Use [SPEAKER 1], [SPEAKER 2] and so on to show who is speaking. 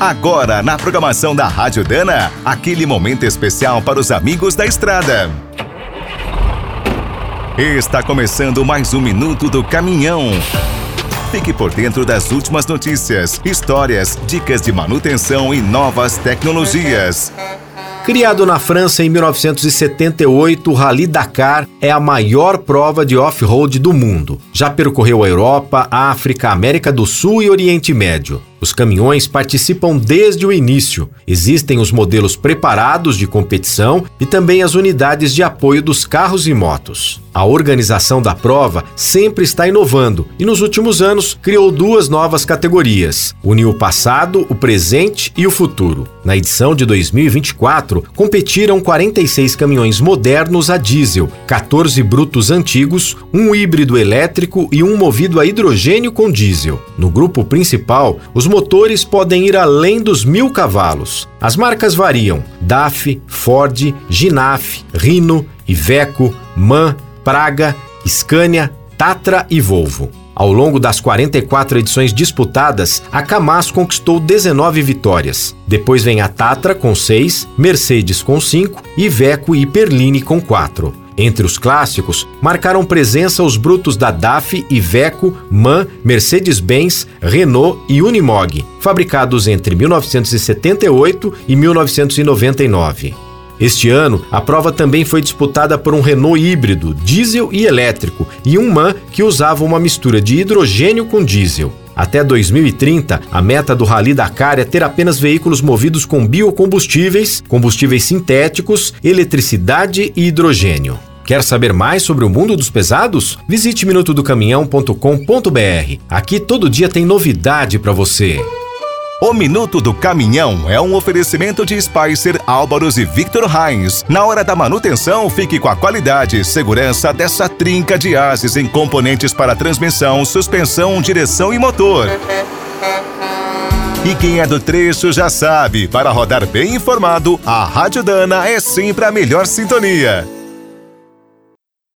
[SPEAKER 1] Agora, na programação da Rádio Dana, aquele momento especial para os amigos da estrada. Está começando mais um minuto do caminhão. Fique por dentro das últimas notícias, histórias, dicas de manutenção e novas tecnologias.
[SPEAKER 2] Criado na França em 1978, o Rally Dakar é a maior prova de off-road do mundo. Já percorreu a Europa, África, América do Sul e Oriente Médio. Os caminhões participam desde o início. Existem os modelos preparados de competição e também as unidades de apoio dos carros e motos. A organização da prova sempre está inovando e, nos últimos anos, criou duas novas categorias: uniu o passado, o presente e o futuro. Na edição de 2024, competiram 46 caminhões modernos a diesel, 14 brutos antigos, um híbrido elétrico e um movido a hidrogênio com diesel. No grupo principal, os motores podem ir além dos mil cavalos. As marcas variam: DAF, Ford, Ginaf, Rino, Iveco, MAN, Praga, Scania, Tatra e Volvo. Ao longo das 44 edições disputadas, a Camas conquistou 19 vitórias. Depois vem a Tatra com 6, Mercedes com 5 e Iveco e Perline com 4. Entre os clássicos, marcaram presença os brutos da DAF, Iveco, MAN, Mercedes-Benz, Renault e Unimog, fabricados entre 1978 e 1999. Este ano, a prova também foi disputada por um Renault híbrido, diesel e elétrico, e um MAN que usava uma mistura de hidrogênio com diesel. Até 2030, a meta do Rally Dakar é ter apenas veículos movidos com biocombustíveis, combustíveis sintéticos, eletricidade e hidrogênio. Quer saber mais sobre o mundo dos pesados? Visite minutodocaminhão.com.br. Aqui todo dia tem novidade para você.
[SPEAKER 1] O Minuto do Caminhão é um oferecimento de Spicer, Álvaros e Victor Heinz. Na hora da manutenção, fique com a qualidade e segurança dessa trinca de ases em componentes para transmissão, suspensão, direção e motor. E quem é do trecho já sabe, para rodar bem informado, a Rádio Dana é sempre a melhor sintonia.